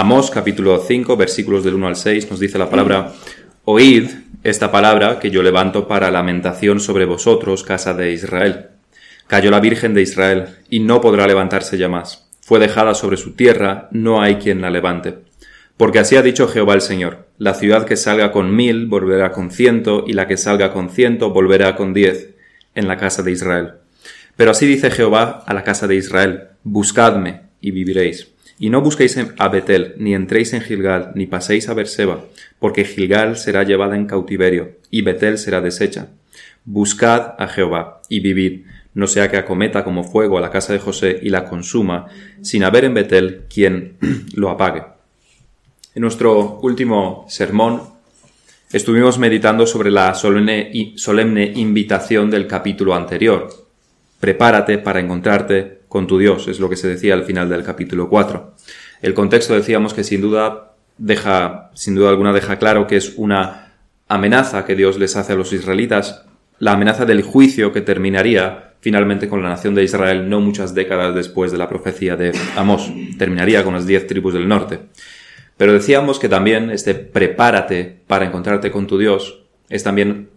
Amós capítulo 5 versículos del 1 al 6 nos dice la palabra, oíd esta palabra que yo levanto para lamentación sobre vosotros, casa de Israel. Cayó la Virgen de Israel, y no podrá levantarse ya más. Fue dejada sobre su tierra, no hay quien la levante. Porque así ha dicho Jehová el Señor, la ciudad que salga con mil volverá con ciento, y la que salga con ciento volverá con diez, en la casa de Israel. Pero así dice Jehová a la casa de Israel, buscadme y viviréis. Y no busquéis a Betel, ni entréis en Gilgal, ni paséis a Berseba, porque Gilgal será llevada en cautiverio, y Betel será deshecha. Buscad a Jehová, y vivid, no sea que acometa como fuego a la casa de José y la consuma, sin haber en Betel quien lo apague. En nuestro último sermón estuvimos meditando sobre la solemne, solemne invitación del capítulo anterior. Prepárate para encontrarte con tu Dios, es lo que se decía al final del capítulo 4. El contexto decíamos que sin duda deja, sin duda alguna deja claro que es una amenaza que Dios les hace a los israelitas, la amenaza del juicio que terminaría finalmente con la nación de Israel no muchas décadas después de la profecía de Amós, terminaría con las diez tribus del norte. Pero decíamos que también este prepárate para encontrarte con tu Dios es también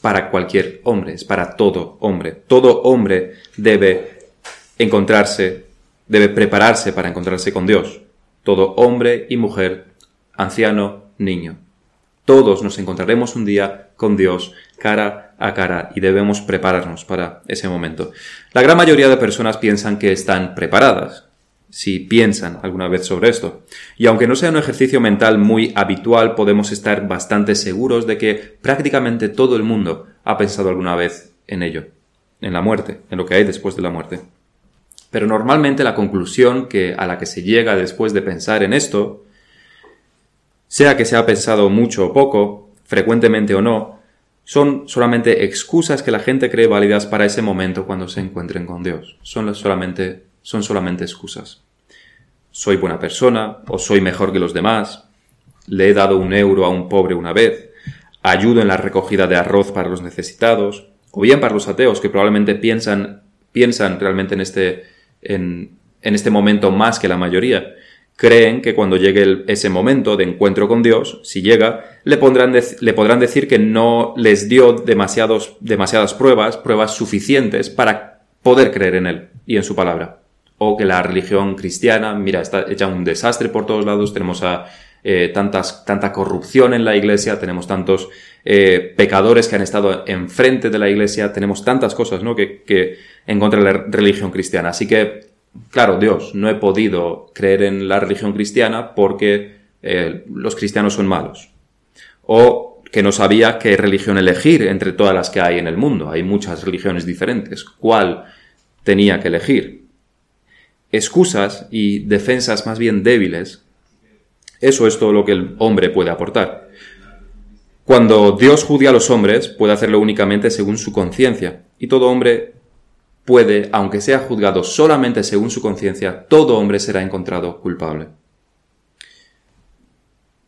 para cualquier hombre, es para todo hombre. Todo hombre debe encontrarse, debe prepararse para encontrarse con Dios. Todo hombre y mujer, anciano, niño. Todos nos encontraremos un día con Dios cara a cara y debemos prepararnos para ese momento. La gran mayoría de personas piensan que están preparadas, si piensan alguna vez sobre esto. Y aunque no sea un ejercicio mental muy habitual, podemos estar bastante seguros de que prácticamente todo el mundo ha pensado alguna vez en ello, en la muerte, en lo que hay después de la muerte. Pero normalmente la conclusión que, a la que se llega después de pensar en esto, sea que se ha pensado mucho o poco, frecuentemente o no, son solamente excusas que la gente cree válidas para ese momento cuando se encuentren con Dios. Son solamente, son solamente excusas. Soy buena persona, o soy mejor que los demás, le he dado un euro a un pobre una vez, ayudo en la recogida de arroz para los necesitados, o bien para los ateos que probablemente piensan, piensan realmente en este, en, este momento más que la mayoría. Creen que cuando llegue ese momento de encuentro con Dios, si llega, le, pondrán le podrán decir que no les dio demasiados, demasiadas pruebas, pruebas suficientes para poder creer en Él y en su palabra. O que la religión cristiana, mira, está hecha un desastre por todos lados, tenemos eh, tantas, tanta corrupción en la iglesia, tenemos tantos eh, pecadores que han estado enfrente de la iglesia, tenemos tantas cosas ¿no? que en contra de la religión cristiana. Así que, claro, Dios, no he podido creer en la religión cristiana porque eh, los cristianos son malos. O que no sabía qué religión elegir entre todas las que hay en el mundo. Hay muchas religiones diferentes. ¿Cuál tenía que elegir? Excusas y defensas más bien débiles. Eso es todo lo que el hombre puede aportar. Cuando Dios juzga a los hombres, puede hacerlo únicamente según su conciencia, y todo hombre puede, aunque sea juzgado solamente según su conciencia, todo hombre será encontrado culpable.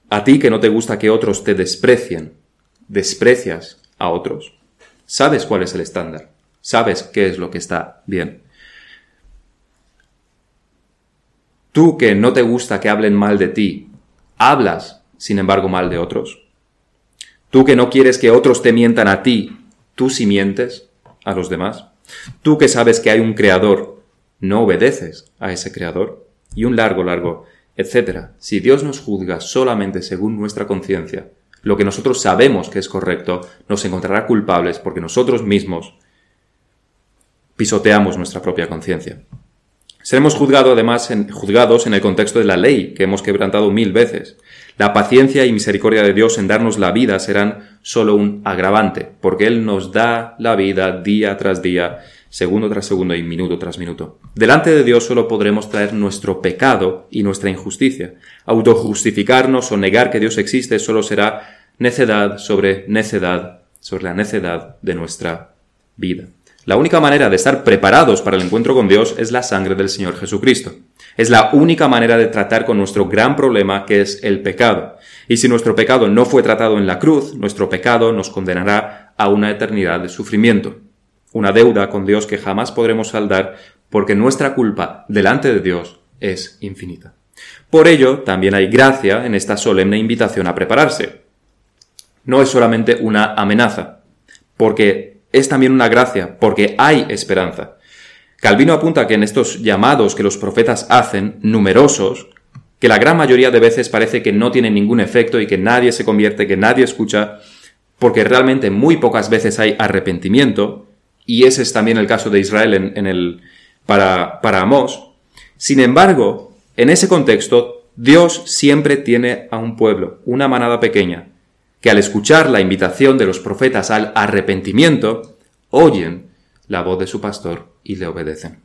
A ti que no te gusta que otros te desprecien, desprecias a otros. Sabes cuál es el estándar, sabes qué es lo que está bien. Tú que no te gusta que hablen mal de ti, hablas, sin embargo, mal de otros. Tú que no quieres que otros te mientan a ti, tú sí mientes a los demás. Tú que sabes que hay un creador, no obedeces a ese creador. Y un largo, largo, etcétera. Si Dios nos juzga solamente según nuestra conciencia, lo que nosotros sabemos que es correcto, nos encontrará culpables porque nosotros mismos pisoteamos nuestra propia conciencia. Seremos juzgados además en, juzgados en el contexto de la ley que hemos quebrantado mil veces. La paciencia y misericordia de Dios en darnos la vida serán solo un agravante, porque Él nos da la vida día tras día, segundo tras segundo y minuto tras minuto. Delante de Dios solo podremos traer nuestro pecado y nuestra injusticia. Autojustificarnos o negar que Dios existe solo será necedad sobre necedad sobre la necedad de nuestra vida. La única manera de estar preparados para el encuentro con Dios es la sangre del Señor Jesucristo. Es la única manera de tratar con nuestro gran problema que es el pecado. Y si nuestro pecado no fue tratado en la cruz, nuestro pecado nos condenará a una eternidad de sufrimiento. Una deuda con Dios que jamás podremos saldar porque nuestra culpa delante de Dios es infinita. Por ello, también hay gracia en esta solemne invitación a prepararse. No es solamente una amenaza, porque es también una gracia, porque hay esperanza. Calvino apunta que en estos llamados que los profetas hacen, numerosos, que la gran mayoría de veces parece que no tienen ningún efecto y que nadie se convierte, que nadie escucha, porque realmente muy pocas veces hay arrepentimiento, y ese es también el caso de Israel en, el, para, para Amós. Sin embargo, en ese contexto, Dios siempre tiene a un pueblo, una manada pequeña, que al escuchar la invitación de los profetas al arrepentimiento, oyen la voz de su pastor y le obedecen.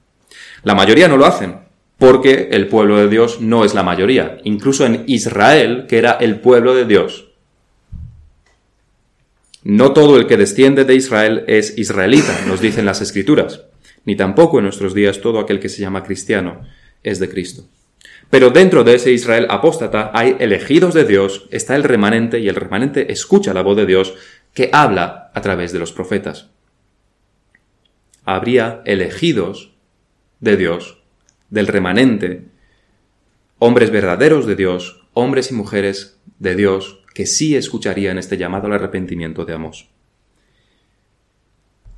La mayoría no lo hacen, porque el pueblo de Dios no es la mayoría, incluso en Israel, que era el pueblo de Dios. No todo el que desciende de Israel es israelita, nos dicen las escrituras, ni tampoco en nuestros días todo aquel que se llama cristiano es de Cristo. Pero dentro de ese Israel apóstata hay elegidos de Dios, está el remanente y el remanente escucha la voz de Dios que habla a través de los profetas. Habría elegidos de Dios del remanente, hombres verdaderos de Dios, hombres y mujeres de Dios, que sí escucharían este llamado al arrepentimiento de Amós.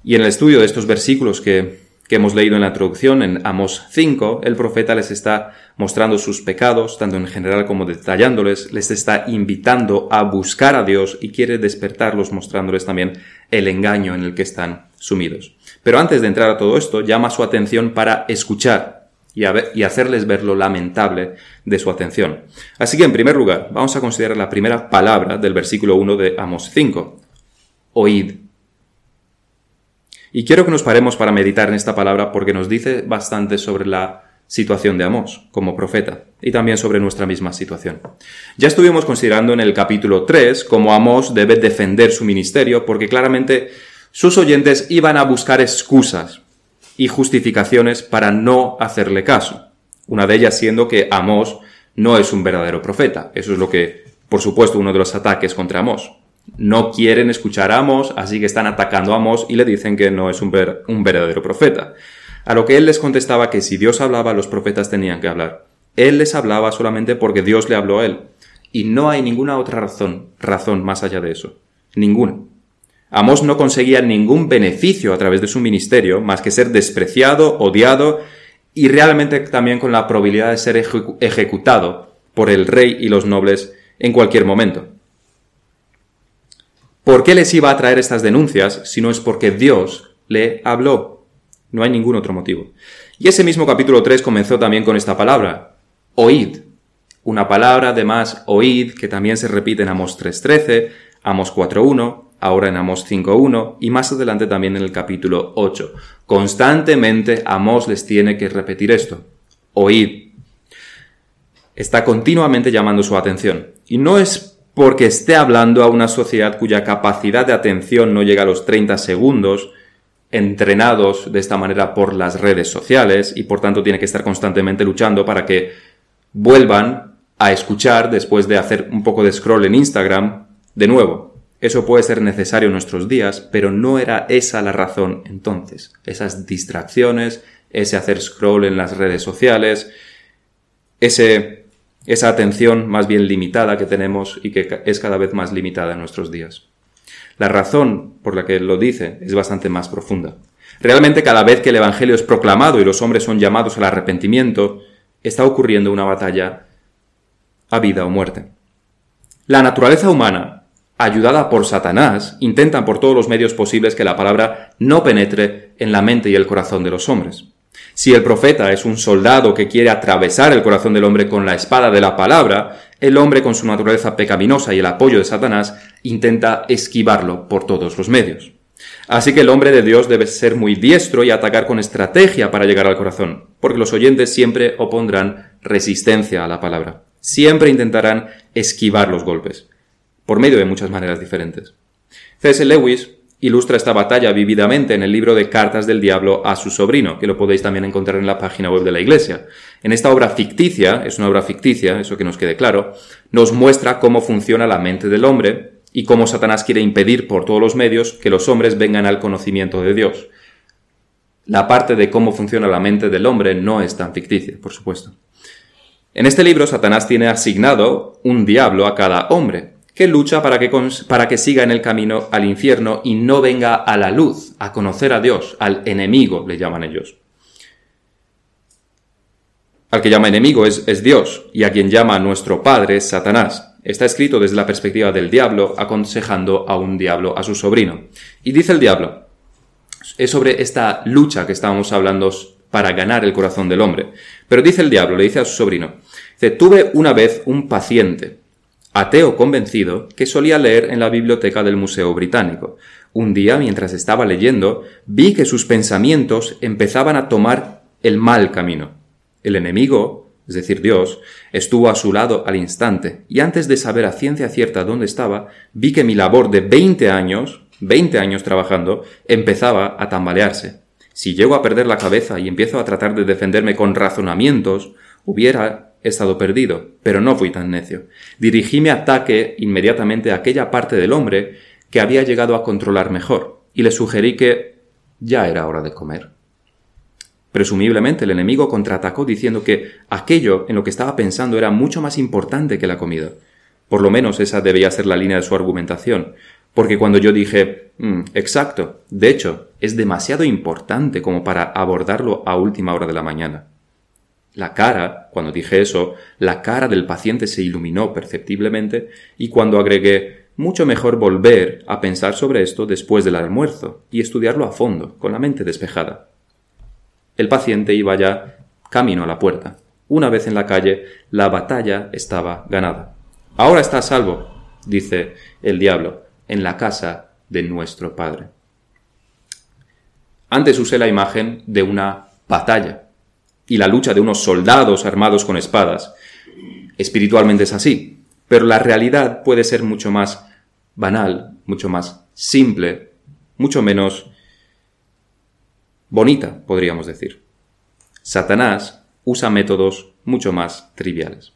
Y en el estudio de estos versículos que, que hemos leído en la introducción, en Amós 5, el profeta les está mostrando sus pecados, tanto en general como detallándoles, les está invitando a buscar a Dios y quiere despertarlos mostrándoles también el engaño en el que están sumidos. Pero antes de entrar a todo esto, llama su atención para escuchar y, hacerles ver lo lamentable de su atención. Así que, en primer lugar, vamos a considerar la primera palabra del versículo 1 de Amos 5. Oíd. Y quiero que nos paremos para meditar en esta palabra porque nos dice bastante sobre la situación de Amos como profeta y también sobre nuestra misma situación. Ya estuvimos considerando en el capítulo 3 cómo Amos debe defender su ministerio porque claramente sus oyentes iban a buscar excusas y justificaciones para no hacerle caso. Una de ellas siendo que Amós no es un verdadero profeta. Eso es lo que, por supuesto, uno de los ataques contra Amós. No quieren escuchar a Amós, así que están atacando a Amós y le dicen que no es un, un verdadero profeta. A lo que él les contestaba que si Dios hablaba, los profetas tenían que hablar. Él les hablaba solamente porque Dios le habló a él. Y no hay ninguna otra razón, razón más allá de eso. Ninguna. Amos no conseguía ningún beneficio a través de su ministerio más que ser despreciado, odiado y realmente también con la probabilidad de ser ejecutado por el rey y los nobles en cualquier momento. ¿Por qué les iba a traer estas denuncias si no es porque Dios le habló? No hay ningún otro motivo. Y ese mismo capítulo 3 comenzó también con esta palabra, oíd. Una palabra además, oíd, que también se repite en Amos 3.13, Amos 4.1, ahora en Amos 5.1 y más adelante también en el capítulo 8. Constantemente Amos les tiene que repetir esto. Oíd. Está continuamente llamando su atención. Y no es porque esté hablando a una sociedad cuya capacidad de atención no llega a los 30 segundos, entrenados de esta manera por las redes sociales y por tanto tiene que estar constantemente luchando para que vuelvan a escuchar después de hacer un poco de scroll en Instagram de nuevo. Eso puede ser necesario en nuestros días, pero no era esa la razón entonces. Esas distracciones, ese hacer scroll en las redes sociales, ese, esa atención más bien limitada que tenemos y que es cada vez más limitada en nuestros días. La razón por la que lo dice es bastante más profunda. Realmente cada vez que el Evangelio es proclamado y los hombres son llamados al arrepentimiento, está ocurriendo una batalla a vida o muerte. La naturaleza humana ayudada por Satanás, intentan por todos los medios posibles que la palabra no penetre en la mente y el corazón de los hombres. Si el profeta es un soldado que quiere atravesar el corazón del hombre con la espada de la palabra, el hombre con su naturaleza pecaminosa y el apoyo de Satanás intenta esquivarlo por todos los medios. Así que el hombre de Dios debe ser muy diestro y atacar con estrategia para llegar al corazón, porque los oyentes siempre opondrán resistencia a la palabra. Siempre intentarán esquivar los golpes por medio de muchas maneras diferentes. C.S. Lewis ilustra esta batalla vividamente en el libro de Cartas del Diablo a su sobrino, que lo podéis también encontrar en la página web de la Iglesia. En esta obra ficticia, es una obra ficticia, eso que nos quede claro, nos muestra cómo funciona la mente del hombre y cómo Satanás quiere impedir por todos los medios que los hombres vengan al conocimiento de Dios. La parte de cómo funciona la mente del hombre no es tan ficticia, por supuesto. En este libro Satanás tiene asignado un diablo a cada hombre, que lucha para que, para que siga en el camino al infierno y no venga a la luz, a conocer a Dios, al enemigo, le llaman ellos. Al que llama enemigo es, es Dios, y a quien llama nuestro Padre es Satanás. Está escrito desde la perspectiva del diablo, aconsejando a un diablo a su sobrino. Y dice el diablo, es sobre esta lucha que estábamos hablando para ganar el corazón del hombre. Pero dice el diablo, le dice a su sobrino, dice, tuve una vez un paciente, ateo convencido, que solía leer en la biblioteca del Museo Británico. Un día, mientras estaba leyendo, vi que sus pensamientos empezaban a tomar el mal camino. El enemigo, es decir, Dios, estuvo a su lado al instante, y antes de saber a ciencia cierta dónde estaba, vi que mi labor de 20 años, 20 años trabajando, empezaba a tambalearse. Si llego a perder la cabeza y empiezo a tratar de defenderme con razonamientos, hubiera estado perdido, pero no fui tan necio. Dirigí mi ataque inmediatamente a aquella parte del hombre que había llegado a controlar mejor, y le sugerí que ya era hora de comer. Presumiblemente el enemigo contraatacó diciendo que aquello en lo que estaba pensando era mucho más importante que la comida. Por lo menos esa debía ser la línea de su argumentación, porque cuando yo dije, mm, exacto, de hecho, es demasiado importante como para abordarlo a última hora de la mañana. La cara, cuando dije eso, la cara del paciente se iluminó perceptiblemente y cuando agregué, mucho mejor volver a pensar sobre esto después del almuerzo y estudiarlo a fondo, con la mente despejada. El paciente iba ya camino a la puerta. Una vez en la calle, la batalla estaba ganada. Ahora está a salvo, dice el diablo, en la casa de nuestro Padre. Antes usé la imagen de una batalla y la lucha de unos soldados armados con espadas. Espiritualmente es así, pero la realidad puede ser mucho más banal, mucho más simple, mucho menos bonita, podríamos decir. Satanás usa métodos mucho más triviales.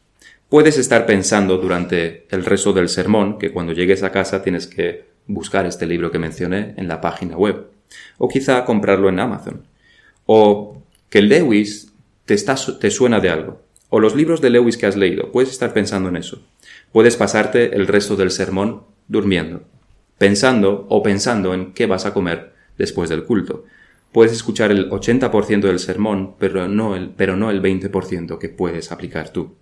Puedes estar pensando durante el resto del sermón que cuando llegues a casa tienes que buscar este libro que mencioné en la página web, o quizá comprarlo en Amazon, o que Lewis te, suena de algo, o los libros de Lewis que has leído, puedes estar pensando en eso. Puedes pasarte el resto del sermón durmiendo, pensando o pensando en qué vas a comer después del culto, Puedes escuchar el 80% del sermón, pero no el, pero no el 20% que puedes aplicar tú.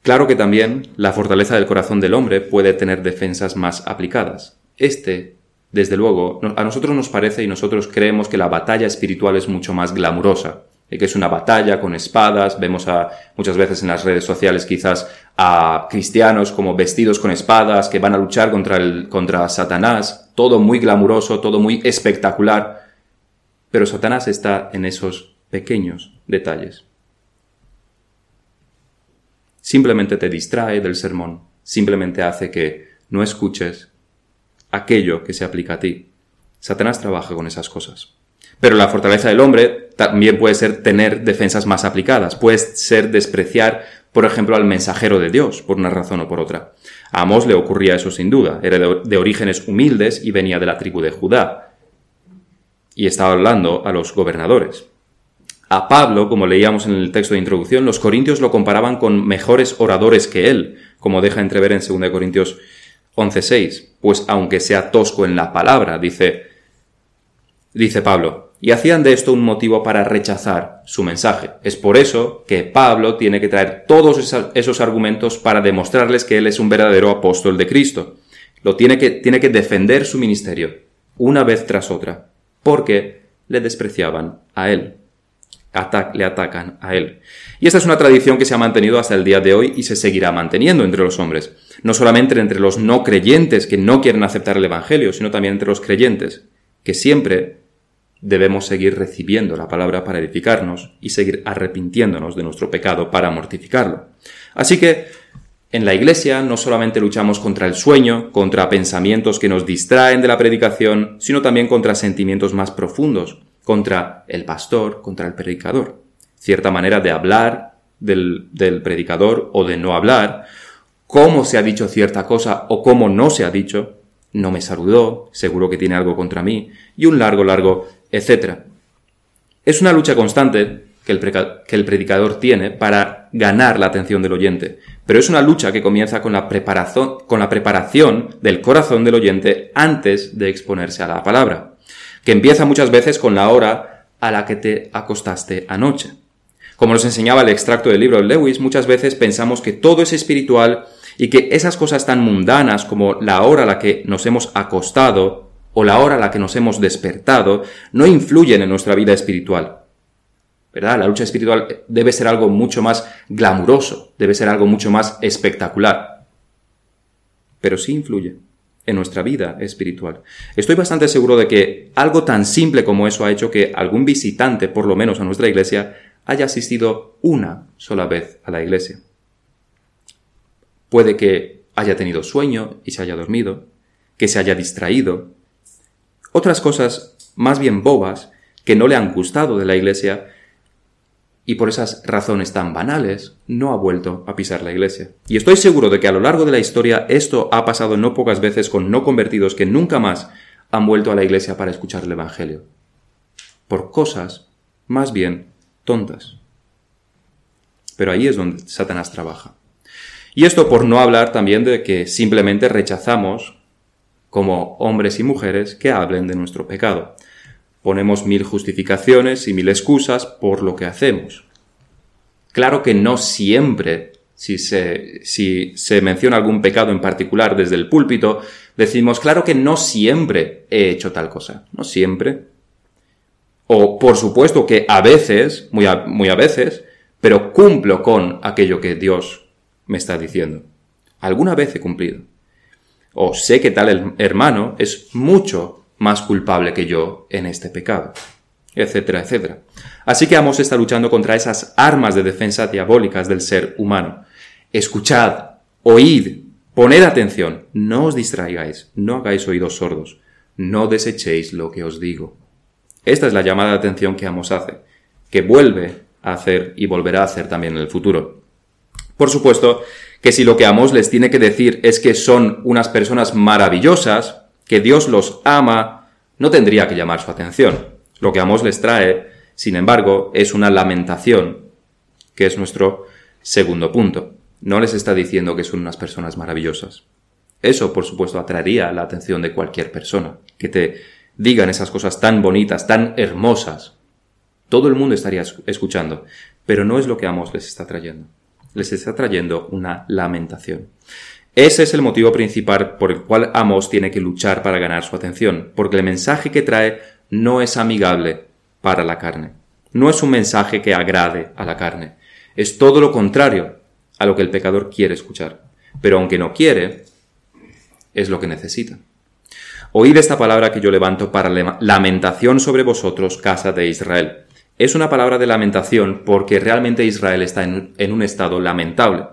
Claro que también la fortaleza del corazón del hombre puede tener defensas más aplicadas. Este, desde luego, a nosotros nos parece y nosotros creemos que la batalla espiritual es mucho más glamurosa que es una batalla con espadas. Vemos a, muchas veces en las redes sociales quizás a cristianos como vestidos con espadas que van a luchar contra, el, contra Satanás. Todo muy glamuroso, todo muy espectacular. Pero Satanás está en esos pequeños detalles. Simplemente te distrae del sermón, simplemente hace que no escuches aquello que se aplica a ti. Satanás trabaja con esas cosas. Pero la fortaleza del hombre también puede ser tener defensas más aplicadas, puede ser despreciar, por ejemplo, al mensajero de Dios, por una razón o por otra. A Amós le ocurría eso sin duda, era de, orígenes humildes y venía de la tribu de Judá. Y estaba hablando a los gobernadores. A Pablo, como leíamos en el texto de introducción, los corintios lo comparaban con mejores oradores que él, como deja entrever en 2 Corintios 11.6, pues aunque sea tosco en la palabra, dice, dice Pablo, y hacían de esto un motivo para rechazar su mensaje. Es por eso que Pablo tiene que traer todos esos argumentos para demostrarles que él es un verdadero apóstol de Cristo. Lo tiene que, tiene que defender su ministerio, una vez tras otra, porque le despreciaban a él. Le atacan a él. Y esta es una tradición que se ha mantenido hasta el día de hoy y se seguirá manteniendo entre los hombres. No solamente entre los no creyentes que no quieren aceptar el Evangelio, sino también entre los creyentes, que siempre debemos seguir recibiendo la palabra para edificarnos y seguir arrepintiéndonos de nuestro pecado para mortificarlo. Así que en la iglesia no solamente luchamos contra el sueño, contra pensamientos que nos distraen de la predicación, sino también contra sentimientos más profundos, contra el pastor, contra el predicador. Cierta manera de hablar del, del predicador o de no hablar, cómo se ha dicho cierta cosa o cómo no se ha dicho, no me saludó, seguro que tiene algo contra mí, y un largo, largo etc. Es una lucha constante que el, predicador tiene para ganar la atención del oyente. Pero es una lucha que comienza con la, preparación, con la preparación del corazón del oyente antes de exponerse a la palabra, que empieza muchas veces con la hora a la que te acostaste anoche. Como nos enseñaba el extracto del libro de Lewis, muchas veces pensamos que todo es espiritual y que esas cosas tan mundanas como la hora a la que nos hemos acostado o la hora a la que nos hemos despertado no influyen en nuestra vida espiritual. ¿verdad? La lucha espiritual debe ser algo mucho más glamuroso, debe ser algo mucho más espectacular. Pero sí influye en nuestra vida espiritual. Estoy bastante seguro de que algo tan simple como eso ha hecho que algún visitante, por lo menos a nuestra iglesia, haya asistido una sola vez a la iglesia. Puede que haya tenido sueño y se haya dormido, que se haya distraído. Otras cosas más bien bobas que no le han gustado de la iglesia y por esas razones tan banales no ha vuelto a pisar la iglesia. Y estoy seguro de que a lo largo de la historia esto ha pasado no pocas veces con no convertidos que nunca más han vuelto a la iglesia para escuchar el Evangelio. Por cosas más bien tontas. Pero ahí es donde Satanás trabaja. Y esto por no hablar también de que simplemente rechazamos como hombres y mujeres que hablen de nuestro pecado. Ponemos mil justificaciones y mil excusas por lo que hacemos. Claro que no siempre, si se, menciona algún pecado en particular desde el púlpito, decimos, claro que no siempre he hecho tal cosa. No siempre. O por supuesto que a veces, muy a, muy a veces, pero cumplo con aquello que Dios me está diciendo. Alguna vez he cumplido. O sé que tal hermano es mucho más culpable que yo en este pecado, etcétera, etcétera. Así que Amos está luchando contra esas armas de defensa diabólicas del ser humano. Escuchad, oíd, poned atención, no os distraigáis, no hagáis oídos sordos, no desechéis lo que os digo. Esta es la llamada de atención que Amos hace, que vuelve a hacer y volverá a hacer también en el futuro. Por supuesto que si lo que Amos les tiene que decir es que son unas personas maravillosas, que Dios los ama, no tendría que llamar su atención. Lo que Amos les trae, sin embargo, es una lamentación, que es nuestro segundo punto. No les está diciendo que son unas personas maravillosas. Eso, por supuesto, atraería la atención de cualquier persona, que te digan esas cosas tan bonitas, tan hermosas. Todo el mundo estaría escuchando, pero no es lo que Amos les está trayendo. Les está trayendo una lamentación. Ese es el motivo principal por el cual Amos tiene que luchar para ganar su atención, porque el mensaje que trae no es amigable para la carne. No es un mensaje que agrade a la carne. Es todo lo contrario a lo que el pecador quiere escuchar. Pero aunque no quiere, es lo que necesita. Oíd esta palabra que yo levanto para lamentación sobre vosotros, casa de Israel. Es una palabra de lamentación porque realmente Israel está en, un estado lamentable.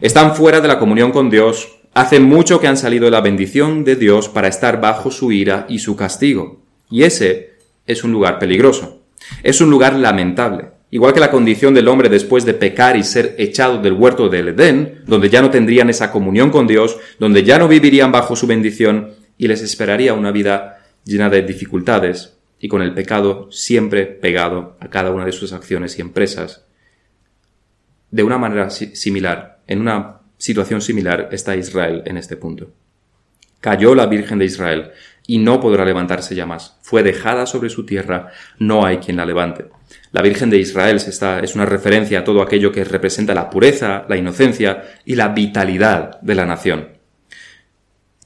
Están fuera de la comunión con Dios, hace mucho que han salido de la bendición de Dios para estar bajo su ira y su castigo. Y ese es un lugar peligroso. Es un lugar lamentable. Igual que la condición del hombre después de pecar y ser echado del huerto del Edén, donde ya no tendrían esa comunión con Dios, donde ya no vivirían bajo su bendición y les esperaría una vida llena de dificultades y con el pecado siempre pegado a cada una de sus acciones y empresas. De una manera similar, en una situación similar está Israel en este punto. Cayó la Virgen de Israel y no podrá levantarse ya más. Fue dejada sobre su tierra, no hay quien la levante. La Virgen de Israel es una referencia a todo aquello que representa la pureza, la inocencia y la vitalidad de la nación.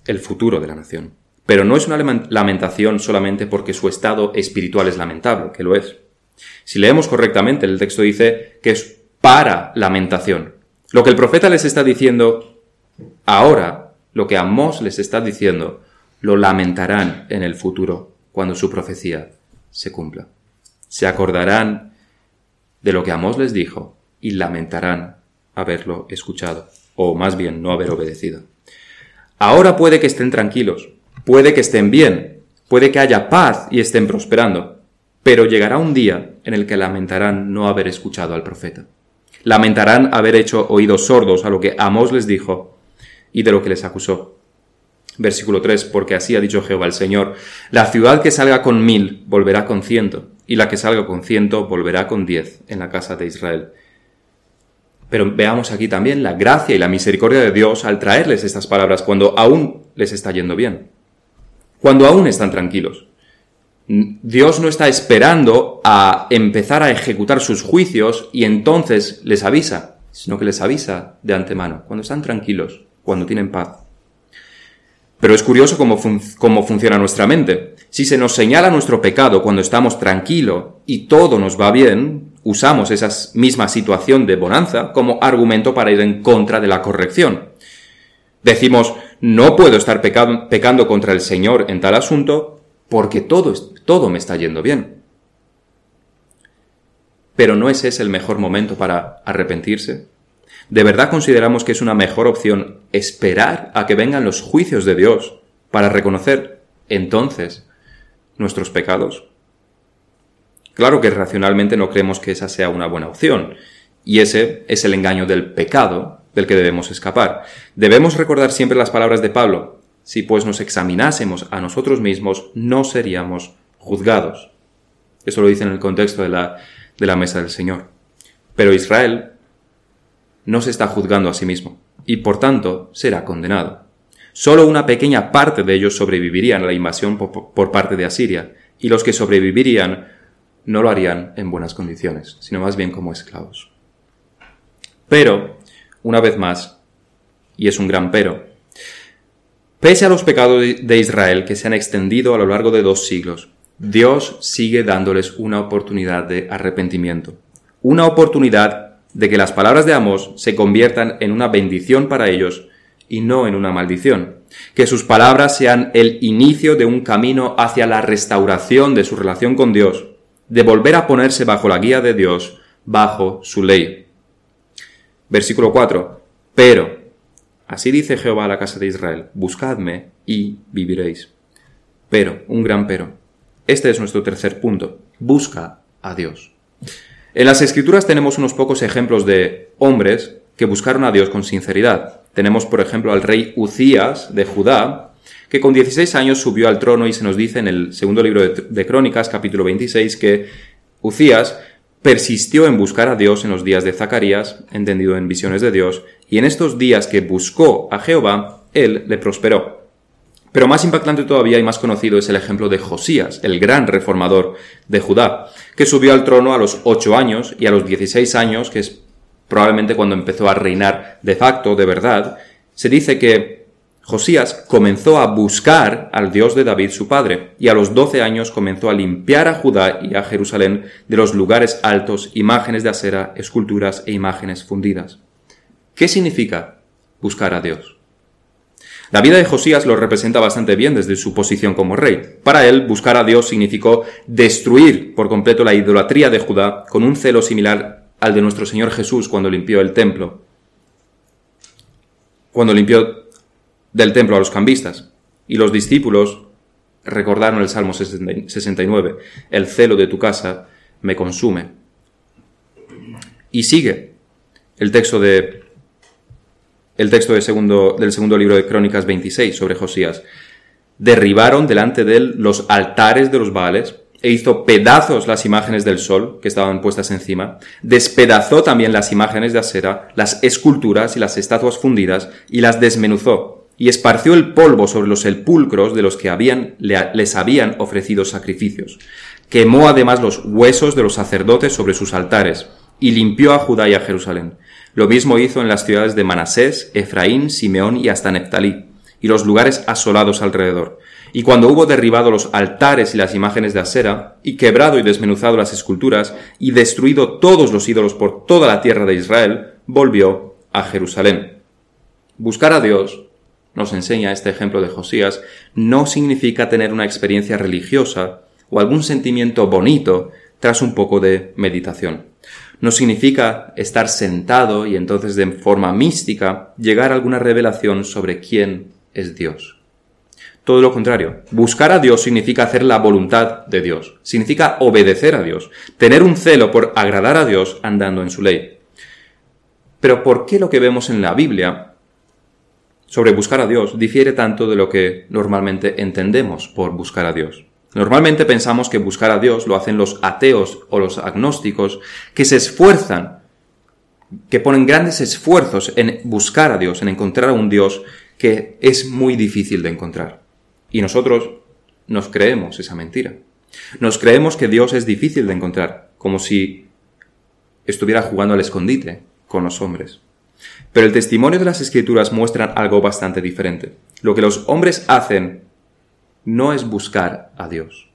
El futuro de la nación. Pero no es una lamentación solamente porque su estado espiritual es lamentable, que lo es. Si leemos correctamente, el texto dice que es para lamentación. Lo que el profeta les está diciendo ahora, lo que Amós les está diciendo, lo lamentarán en el futuro, cuando su profecía se cumpla. Se acordarán de lo que Amós les dijo y lamentarán haberlo escuchado, o más bien no haber obedecido. Ahora puede que estén tranquilos, puede que estén bien, puede que haya paz y estén prosperando, pero llegará un día en el que lamentarán no haber escuchado al profeta. Lamentarán haber hecho oídos sordos a lo que Amós les dijo y de lo que les acusó. Versículo 3, porque así ha dicho Jehová el Señor, la ciudad que salga con mil volverá con ciento, y la que salga con ciento volverá con diez en la casa de Israel. Pero veamos aquí también la gracia y la misericordia de Dios al traerles estas palabras cuando aún les está yendo bien, cuando aún están tranquilos. Dios no está esperando a empezar a ejecutar sus juicios y entonces les avisa, sino que les avisa de antemano, cuando están tranquilos, cuando tienen paz. Pero es curioso cómo, cómo funciona nuestra mente. Si se nos señala nuestro pecado cuando estamos tranquilos y todo nos va bien, usamos esa misma situación de bonanza como argumento para ir en contra de la corrección. Decimos, no puedo estar pecando contra el Señor en tal asunto porque todo, todo me está yendo bien. Pero ¿no es ese el mejor momento para arrepentirse? ¿De verdad consideramos que es una mejor opción esperar a que vengan los juicios de Dios para reconocer entonces nuestros pecados? Claro que racionalmente no creemos que esa sea una buena opción, y ese es el engaño del pecado del que debemos escapar. Debemos recordar siempre las palabras de Pablo, si pues nos examinásemos a nosotros mismos, no seríamos juzgados. Eso lo dice en el contexto de la, de la mesa del Señor. Pero Israel no se está juzgando a sí mismo, y por tanto será condenado. Solo una pequeña parte de ellos sobrevivirían a la invasión por, parte de Asiria, y los que sobrevivirían no lo harían en buenas condiciones, sino más bien como esclavos. Pero, una vez más, y es un gran pero, pese a los pecados de Israel que se han extendido a lo largo de dos siglos, Dios sigue dándoles una oportunidad de arrepentimiento, una oportunidad de que las palabras de Amos se conviertan en una bendición para ellos y no en una maldición. Que sus palabras sean el inicio de un camino hacia la restauración de su relación con Dios, de volver a ponerse bajo la guía de Dios, bajo su ley. Versículo 4. Pero, así dice Jehová a la casa de Israel, buscadme y viviréis. Pero, un gran pero. Este es nuestro tercer punto. Busca a Dios. En las escrituras tenemos unos pocos ejemplos de hombres que buscaron a Dios con sinceridad. Tenemos, por ejemplo, al rey Ucías de Judá, que con 16 años subió al trono y se nos dice en el segundo libro de, Crónicas, capítulo 26, que Ucías persistió en buscar a Dios en los días de Zacarías, entendido en visiones de Dios, y en estos días que buscó a Jehová, él le prosperó. Pero más impactante todavía y más conocido es el ejemplo de Josías, el gran reformador de Judá, que subió al trono a los ocho años y a los dieciséis años, que es probablemente cuando empezó a reinar de facto, de verdad, se dice que Josías comenzó a buscar al Dios de David su padre, y a los doce años comenzó a limpiar a Judá y a Jerusalén de los lugares altos, imágenes de acera, esculturas e imágenes fundidas. ¿Qué significa buscar a Dios? La vida de Josías lo representa bastante bien desde su posición como rey. Para él, buscar a Dios significó destruir por completo la idolatría de Judá con un celo similar al de nuestro Señor Jesús cuando limpió el templo. Cuando limpió del templo a los cambistas. Y los discípulos recordaron el Salmo 69, el celo de tu casa me consume. Y sigue el texto de el texto segundo, del segundo libro de Crónicas 26 sobre Josías. Derribaron delante de él los altares de los Baales e hizo pedazos las imágenes del sol que estaban puestas encima, despedazó también las imágenes de acera, las esculturas y las estatuas fundidas, y las desmenuzó, y esparció el polvo sobre los sepulcros de los que habían, les habían ofrecido sacrificios. Quemó además los huesos de los sacerdotes sobre sus altares, y limpió a Judá y a Jerusalén. Lo mismo hizo en las ciudades de Manasés, Efraín, Simeón y hasta Neftalí, y los lugares asolados alrededor. Y cuando hubo derribado los altares y las imágenes de acera, y quebrado y desmenuzado las esculturas, y destruido todos los ídolos por toda la tierra de Israel, volvió a Jerusalén. Buscar a Dios, nos enseña este ejemplo de Josías, no significa tener una experiencia religiosa o algún sentimiento bonito tras un poco de meditación no significa estar sentado y entonces de forma mística llegar a alguna revelación sobre quién es Dios. Todo lo contrario, buscar a Dios significa hacer la voluntad de Dios, significa obedecer a Dios, tener un celo por agradar a Dios andando en su ley. Pero ¿por qué lo que vemos en la Biblia sobre buscar a Dios difiere tanto de lo que normalmente entendemos por buscar a Dios? Normalmente pensamos que buscar a Dios lo hacen los ateos o los agnósticos, que se esfuerzan, que ponen grandes esfuerzos en buscar a Dios, en encontrar a un Dios que es muy difícil de encontrar. Y nosotros nos creemos esa mentira. Nos creemos que Dios es difícil de encontrar, como si estuviera jugando al escondite con los hombres. Pero el testimonio de las escrituras muestra algo bastante diferente. Lo que los hombres hacen no es buscar a Dios.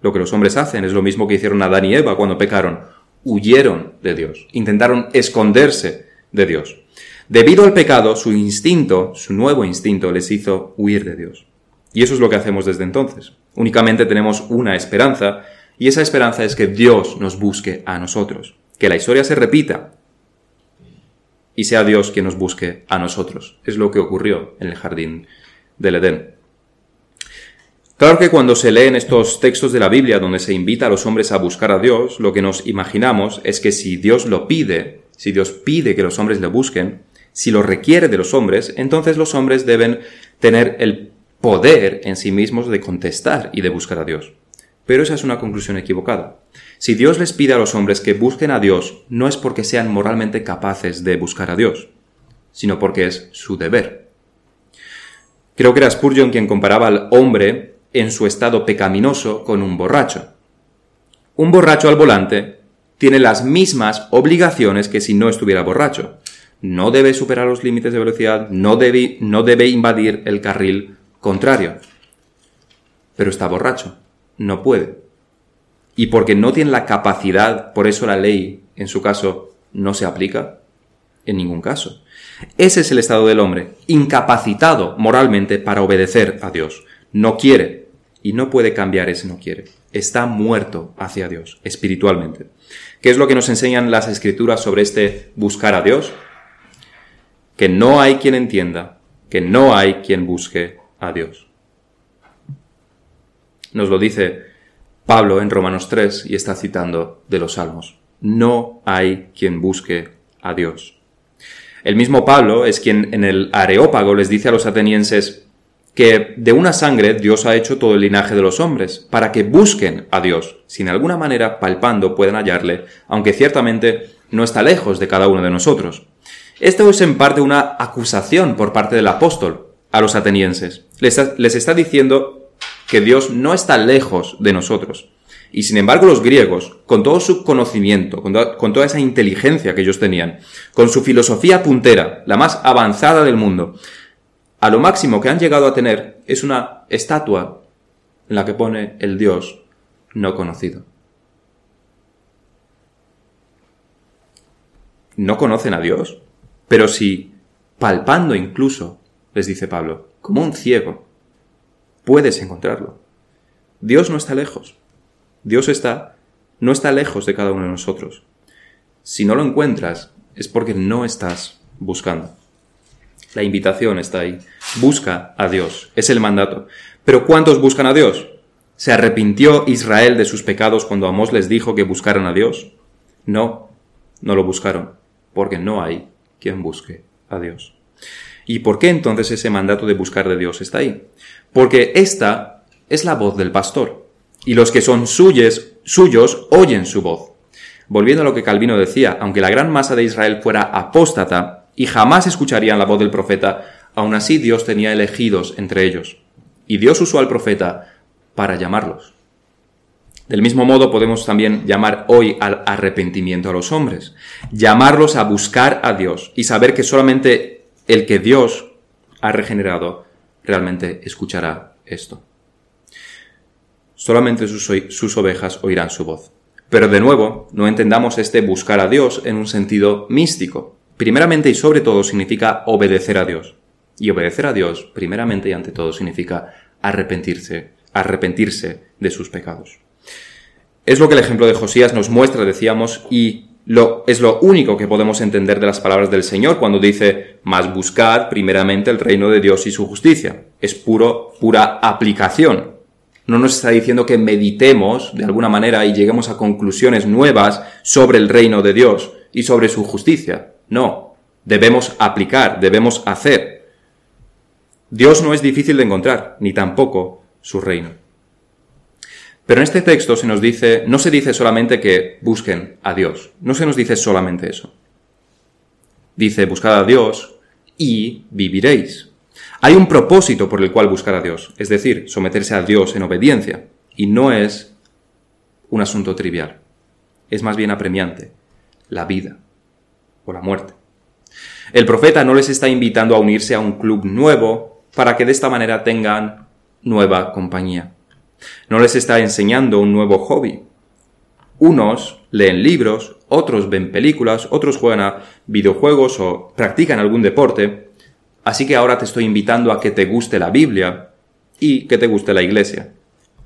Lo que los hombres hacen es lo mismo que hicieron Adán y Eva cuando pecaron. Huyeron de Dios, intentaron esconderse de Dios. Debido al pecado, su instinto, su nuevo instinto, les hizo huir de Dios. Y eso es lo que hacemos desde entonces. Únicamente tenemos una esperanza, y esa esperanza es que Dios nos busque a nosotros, que la historia se repita y sea Dios quien nos busque a nosotros. Es lo que ocurrió en el jardín del Edén. Claro que cuando se leen estos textos de la Biblia donde se invita a los hombres a buscar a Dios, lo que nos imaginamos es que si Dios lo pide, si Dios pide que los hombres le busquen, si lo requiere de los hombres, entonces los hombres deben tener el poder en sí mismos de contestar y de buscar a Dios. Pero esa es una conclusión equivocada. Si Dios les pide a los hombres que busquen a Dios, no es porque sean moralmente capaces de buscar a Dios, sino porque es su deber. Creo que era Spurgeon quien comparaba al hombre en su estado pecaminoso con un borracho. Un borracho al volante tiene las mismas obligaciones que si no estuviera borracho. No debe superar los límites de velocidad, no debe, no debe invadir el carril contrario. Pero está borracho, no puede. Y porque no tiene la capacidad, por eso la ley, en su caso, no se aplica en ningún caso. Ese es el estado del hombre, incapacitado moralmente para obedecer a Dios. No quiere, y no puede cambiar ese no quiere. Está muerto hacia Dios, espiritualmente. ¿Qué es lo que nos enseñan las escrituras sobre este buscar a Dios? Que no hay quien entienda, que no hay quien busque a Dios. Nos lo dice Pablo en Romanos 3 y está citando de los Salmos. No hay quien busque a Dios. El mismo Pablo es quien en el Areópago les dice a los atenienses, que de una sangre Dios ha hecho todo el linaje de los hombres, para que busquen a Dios, si en alguna manera palpando pueden hallarle, aunque ciertamente no está lejos de cada uno de nosotros. Esto es en parte una acusación por parte del apóstol a los atenienses. Les, está diciendo que Dios no está lejos de nosotros. Y sin embargo los griegos, con todo su conocimiento, con, toda esa inteligencia que ellos tenían, con su filosofía puntera, la más avanzada del mundo, a lo máximo que han llegado a tener es una estatua en la que pone el Dios no conocido. No conocen a Dios, pero si palpando incluso, les dice Pablo, como un ciego, puedes encontrarlo. Dios no está lejos. Dios está, no está lejos de cada uno de nosotros. Si no lo encuentras, es porque no estás buscando. La invitación está ahí. Busca a Dios. Es el mandato. Pero ¿cuántos buscan a Dios? ¿Se arrepintió Israel de sus pecados cuando Amós les dijo que buscaran a Dios? No, no lo buscaron, porque no hay quien busque a Dios. ¿Y por qué entonces ese mandato de buscar de Dios está ahí? Porque esta es la voz del pastor, y los que son suyos, suyos oyen su voz. Volviendo a lo que Calvino decía, aunque la gran masa de Israel fuera apóstata, y jamás escucharían la voz del profeta, aun así Dios tenía elegidos entre ellos. Y Dios usó al profeta para llamarlos. Del mismo modo podemos también llamar hoy al arrepentimiento a los hombres, llamarlos a buscar a Dios y saber que solamente el que Dios ha regenerado realmente escuchará esto. Solamente sus, ovejas oirán su voz. Pero de nuevo, no entendamos este buscar a Dios en un sentido místico, primeramente y sobre todo significa obedecer a Dios. Y obedecer a Dios, primeramente y ante todo, significa arrepentirse, arrepentirse de sus pecados. Es lo que el ejemplo de Josías nos muestra, decíamos, y lo, es lo único que podemos entender de las palabras del Señor cuando dice, más buscar primeramente el reino de Dios y su justicia. Es puro, pura aplicación. No nos está diciendo que meditemos de alguna manera y lleguemos a conclusiones nuevas sobre el reino de Dios y sobre su justicia. No, debemos aplicar, debemos hacer. Dios no es difícil de encontrar, ni tampoco su reino. Pero en este texto se nos dice, no se dice solamente que busquen a Dios, no se nos dice solamente eso. Dice, buscad a Dios y viviréis. Hay un propósito por el cual buscar a Dios, es decir, someterse a Dios en obediencia, y no es un asunto trivial, es más bien apremiante, la vida o la muerte. El profeta no les está invitando a unirse a un club nuevo para que de esta manera tengan nueva compañía. No les está enseñando un nuevo hobby. Unos leen libros, otros ven películas, otros juegan a videojuegos o practican algún deporte, Así que ahora te estoy invitando a que te guste la Biblia y que te guste la iglesia.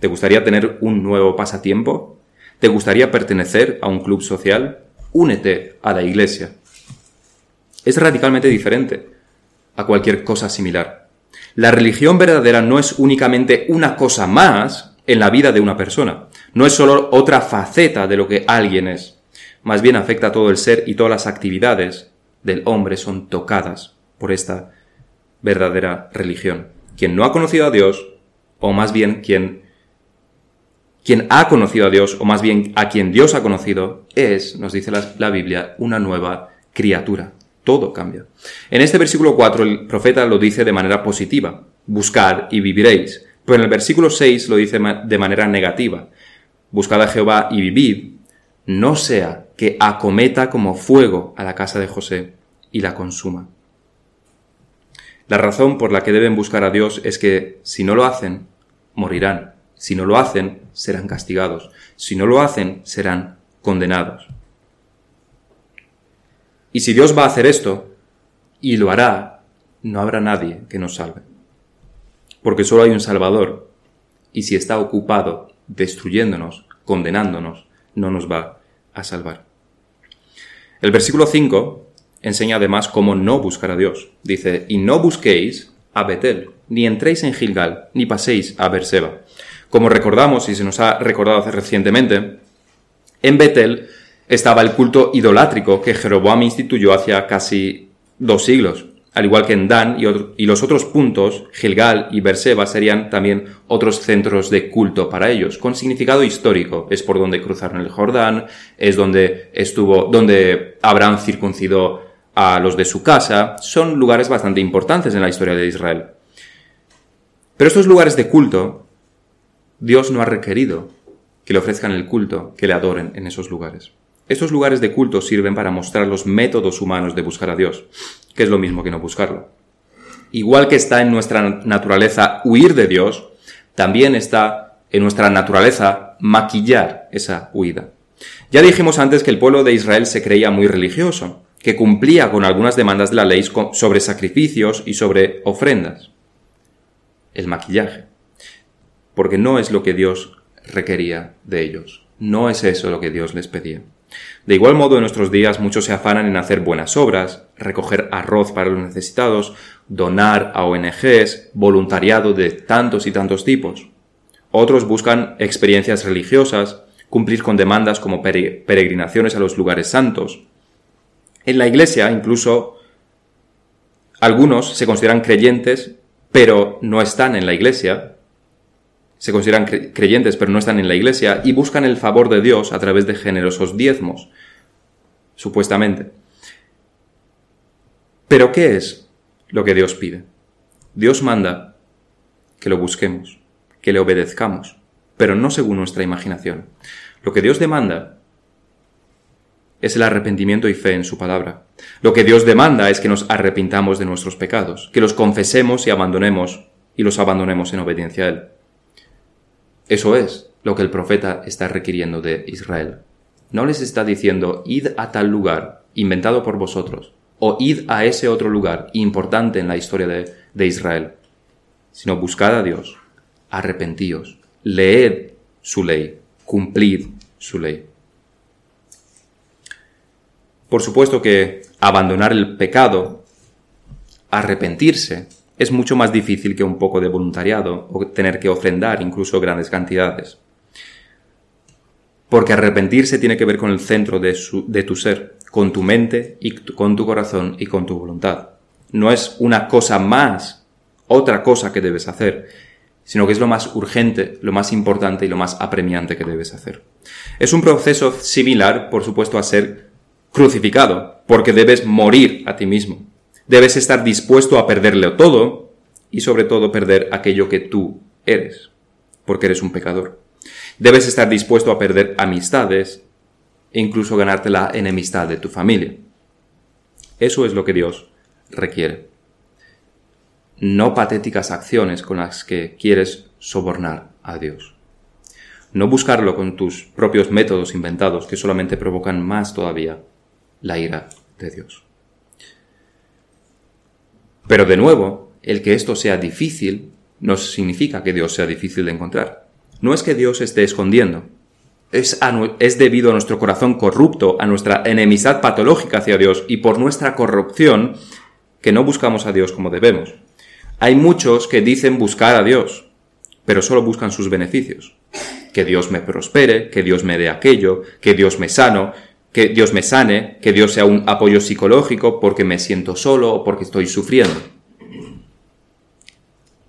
¿Te gustaría tener un nuevo pasatiempo? ¿Te gustaría pertenecer a un club social? Únete a la iglesia. Es radicalmente diferente a cualquier cosa similar. La religión verdadera no es únicamente una cosa más en la vida de una persona. No es solo otra faceta de lo que alguien es. Más bien afecta a todo el ser y todas las actividades del hombre son tocadas por esta verdadera religión. Quien no ha conocido a Dios, o más bien quien, quien ha conocido a Dios, o más bien a quien Dios ha conocido, es, nos dice la, la Biblia, una nueva criatura. Todo cambia. En este versículo 4 el profeta lo dice de manera positiva, buscad y viviréis. Pero en el versículo 6 lo dice de manera negativa, buscad a Jehová y vivid, no sea que acometa como fuego a la casa de José y la consuma. La razón por la que deben buscar a Dios es que si no lo hacen, morirán. Si no lo hacen, serán castigados. Si no lo hacen, serán condenados. Y si Dios va a hacer esto, y lo hará, no habrá nadie que nos salve. Porque solo hay un Salvador, y si está ocupado destruyéndonos, condenándonos, no nos va a salvar. El versículo 5 enseña además cómo no buscar a Dios. Dice, y no busquéis a Betel, ni entréis en Gilgal, ni paséis a Berseba. Como recordamos, y se nos ha recordado recientemente, en Betel estaba el culto idolátrico que Jeroboam instituyó hacia casi dos siglos. Al igual que en Dan y, los otros puntos, Gilgal y Berseba serían también otros centros de culto para ellos, con significado histórico. Es por donde cruzaron el Jordán, es donde estuvo, donde Abraham circuncidó a los de su casa, son lugares bastante importantes en la historia de Israel. Pero estos lugares de culto, Dios no ha requerido que le ofrezcan el culto, que le adoren en esos lugares. Estos lugares de culto sirven para mostrar los métodos humanos de buscar a Dios, que es lo mismo que no buscarlo. Igual que está en nuestra naturaleza huir de Dios, también está en nuestra naturaleza maquillar esa huida. Ya dijimos antes que el pueblo de Israel se creía muy religioso, que cumplía con algunas demandas de la ley sobre sacrificios y sobre ofrendas. El maquillaje. Porque no es lo que Dios requería de ellos. No es eso lo que Dios les pedía. De igual modo, en nuestros días muchos se afanan en hacer buenas obras, recoger arroz para los necesitados, donar a ONGs, voluntariado de tantos y tantos tipos. Otros buscan experiencias religiosas, cumplir con demandas como peregrinaciones a los lugares santos, en la iglesia, incluso, algunos se consideran creyentes, pero no están en la iglesia. Se consideran creyentes, pero no están en la iglesia, y buscan el favor de Dios a través de generosos diezmos, supuestamente. Pero ¿qué es lo que Dios pide? Dios manda que lo busquemos, que le obedezcamos, pero no según nuestra imaginación. Lo que Dios demanda es el arrepentimiento y fe en su palabra. Lo que Dios demanda es que nos arrepintamos de nuestros pecados, que los confesemos y abandonemos y los abandonemos en obediencia a Él. Eso es lo que el profeta está requiriendo de Israel. No les está diciendo id a tal lugar inventado por vosotros o id a ese otro lugar importante en la historia de, de Israel, sino buscad a Dios, arrepentíos, leed su ley, cumplid su ley. Por supuesto que abandonar el pecado, arrepentirse, es mucho más difícil que un poco de voluntariado o tener que ofrendar incluso grandes cantidades. Porque arrepentirse tiene que ver con el centro de, de tu ser, con tu mente y con tu corazón y con tu voluntad. No es una cosa más, otra cosa que debes hacer, sino que es lo más urgente, lo más importante y lo más apremiante que debes hacer. Es un proceso similar, por supuesto, a ser crucificado, porque debes morir a ti mismo. Debes estar dispuesto a perderlo todo y sobre todo perder aquello que tú eres, porque eres un pecador. Debes estar dispuesto a perder amistades e incluso ganarte la enemistad de tu familia. Eso es lo que Dios requiere. No patéticas acciones con las que quieres sobornar a Dios. No buscarlo con tus propios métodos inventados que solamente provocan más todavía la ira de Dios. Pero de nuevo, el que esto sea difícil no significa que Dios sea difícil de encontrar. No es que Dios esté escondiendo. Es, es, debido a nuestro corazón corrupto, a nuestra enemistad patológica hacia Dios y por nuestra corrupción que no buscamos a Dios como debemos. Hay muchos que dicen buscar a Dios, pero solo buscan sus beneficios. Que Dios me prospere, que Dios me dé aquello, que Dios me sano, que Dios me sane, que Dios sea un apoyo psicológico porque me siento solo o porque estoy sufriendo.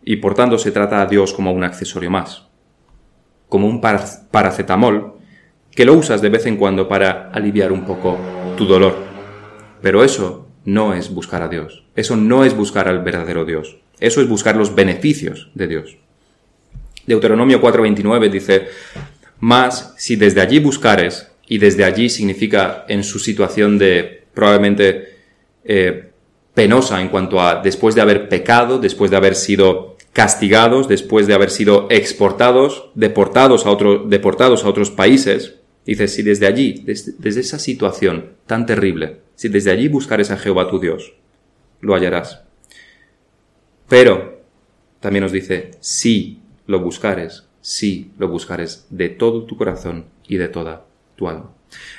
Y por tanto se trata a Dios como un accesorio más, como un paracetamol que lo usas de vez en cuando para aliviar un poco tu dolor. Pero eso no es buscar a Dios, eso no es buscar al verdadero Dios, eso es buscar los beneficios de Dios. Deuteronomio 4:29 dice, Mas si desde allí buscares, y desde allí significa en su situación de probablemente eh, penosa en cuanto a después de haber pecado, después de haber sido castigados, después de haber sido exportados, deportados a, otro, deportados a otros países. Dice, si desde allí, desde, desde esa situación tan terrible, si desde allí buscares a Jehová tu Dios, lo hallarás. Pero, también nos dice, si lo buscares, si lo buscares de todo tu corazón y de toda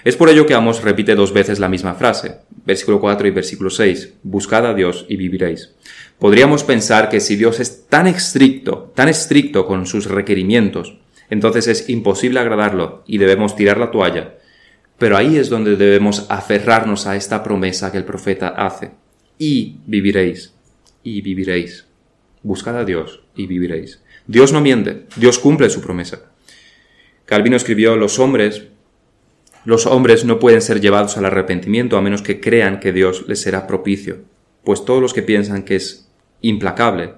Es por ello que Amos repite dos veces la misma frase, versículo 4 y versículo 6, buscad a Dios y viviréis. Podríamos pensar que si Dios es tan estricto, tan estricto con sus requerimientos, entonces es imposible agradarlo y debemos tirar la toalla. Pero ahí es donde debemos aferrarnos a esta promesa que el profeta hace. Y viviréis, y viviréis. Buscad a Dios y viviréis. Dios no miente, Dios cumple su promesa. Calvino escribió, los hombres los hombres no pueden ser llevados al arrepentimiento a menos que crean que Dios les será propicio, pues todos los que piensan que es implacable,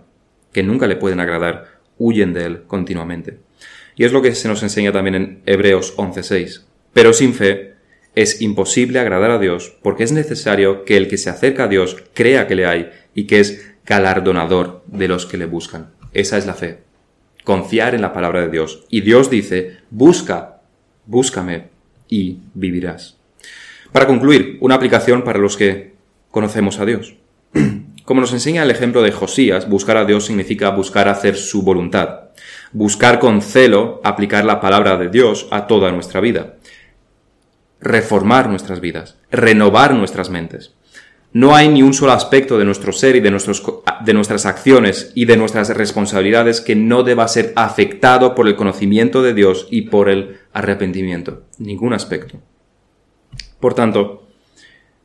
que nunca le pueden agradar, huyen de él continuamente. Y es lo que se nos enseña también en Hebreos 11:6. Pero sin fe es imposible agradar a Dios porque es necesario que el que se acerca a Dios crea que le hay y que es galardonador de los que le buscan. Esa es la fe. Confiar en la palabra de Dios. Y Dios dice, busca, búscame y vivirás. Para concluir, una aplicación para los que conocemos a Dios. Como nos enseña el ejemplo de Josías, buscar a Dios significa buscar hacer su voluntad, buscar con celo aplicar la palabra de Dios a toda nuestra vida, reformar nuestras vidas, renovar nuestras mentes. No hay ni un solo aspecto de nuestro ser y de, nuestros, de nuestras acciones y de nuestras responsabilidades que no deba ser afectado por el conocimiento de Dios y por el arrepentimiento. Ningún aspecto. Por tanto,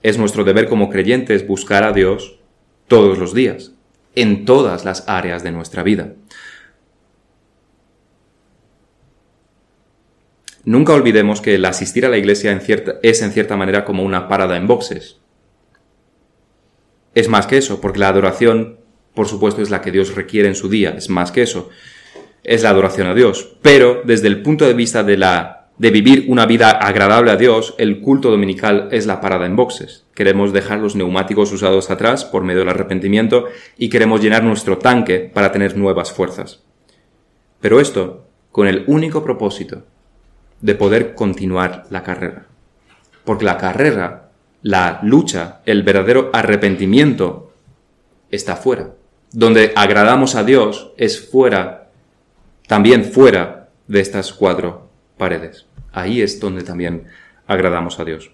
es nuestro deber como creyentes buscar a Dios todos los días, en todas las áreas de nuestra vida. Nunca olvidemos que el asistir a la iglesia es en cierta manera como una parada en boxes es más que eso, porque la adoración, por supuesto, es la que Dios requiere en su día, es más que eso. Es la adoración a Dios. Pero desde el punto de vista de la de vivir una vida agradable a Dios, el culto dominical es la parada en boxes. Queremos dejar los neumáticos usados atrás por medio del arrepentimiento y queremos llenar nuestro tanque para tener nuevas fuerzas. Pero esto con el único propósito de poder continuar la carrera. Porque la carrera la lucha, el verdadero arrepentimiento está fuera. Donde agradamos a Dios es fuera, también fuera de estas cuatro paredes. Ahí es donde también agradamos a Dios.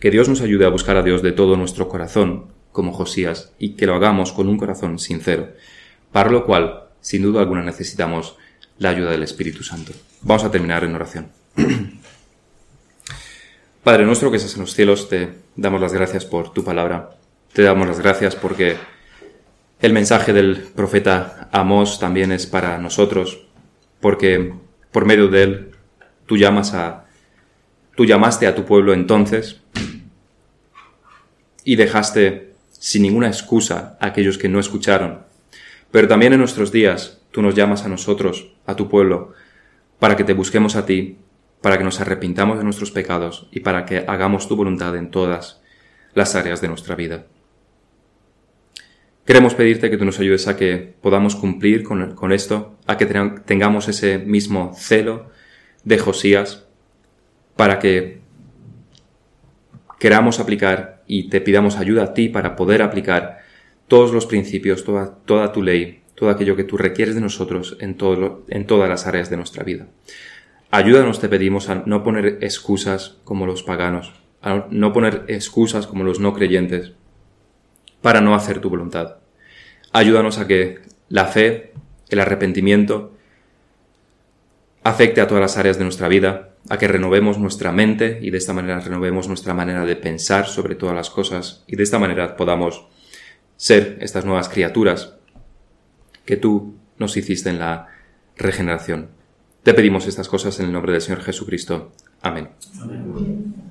Que Dios nos ayude a buscar a Dios de todo nuestro corazón, como Josías, y que lo hagamos con un corazón sincero, para lo cual, sin duda alguna, necesitamos la ayuda del Espíritu Santo. Vamos a terminar en oración. Padre nuestro que estás en los cielos, te damos las gracias por tu palabra. Te damos las gracias porque El mensaje del profeta Amós también es para nosotros, porque por medio de él tú llamas a tú llamaste a tu pueblo entonces y dejaste sin ninguna excusa a aquellos que no escucharon. Pero también en nuestros días tú nos llamas a nosotros, a tu pueblo, para que te busquemos a ti, para que nos arrepintamos de nuestros pecados y para que hagamos tu voluntad en todas las áreas de nuestra vida. Queremos pedirte que tú nos ayudes a que podamos cumplir con, esto, a que tengamos ese mismo celo de Josías, para que queramos aplicar y te pidamos ayuda a ti para poder aplicar todos los principios, toda, toda tu ley, todo aquello que tú requieres de nosotros en, todo en todas las áreas de nuestra vida. Ayúdanos, te pedimos, a no poner excusas como los paganos, a no poner excusas como los no creyentes, para no hacer tu voluntad. Ayúdanos a que la fe, el arrepentimiento, afecte a todas las áreas de nuestra vida, a que renovemos nuestra mente y de esta manera renovemos nuestra manera de pensar sobre todas las cosas y de esta manera podamos ser estas nuevas criaturas que tú nos hiciste en la regeneración. Te pedimos estas cosas en el nombre del Señor Jesucristo. Amén. Amén.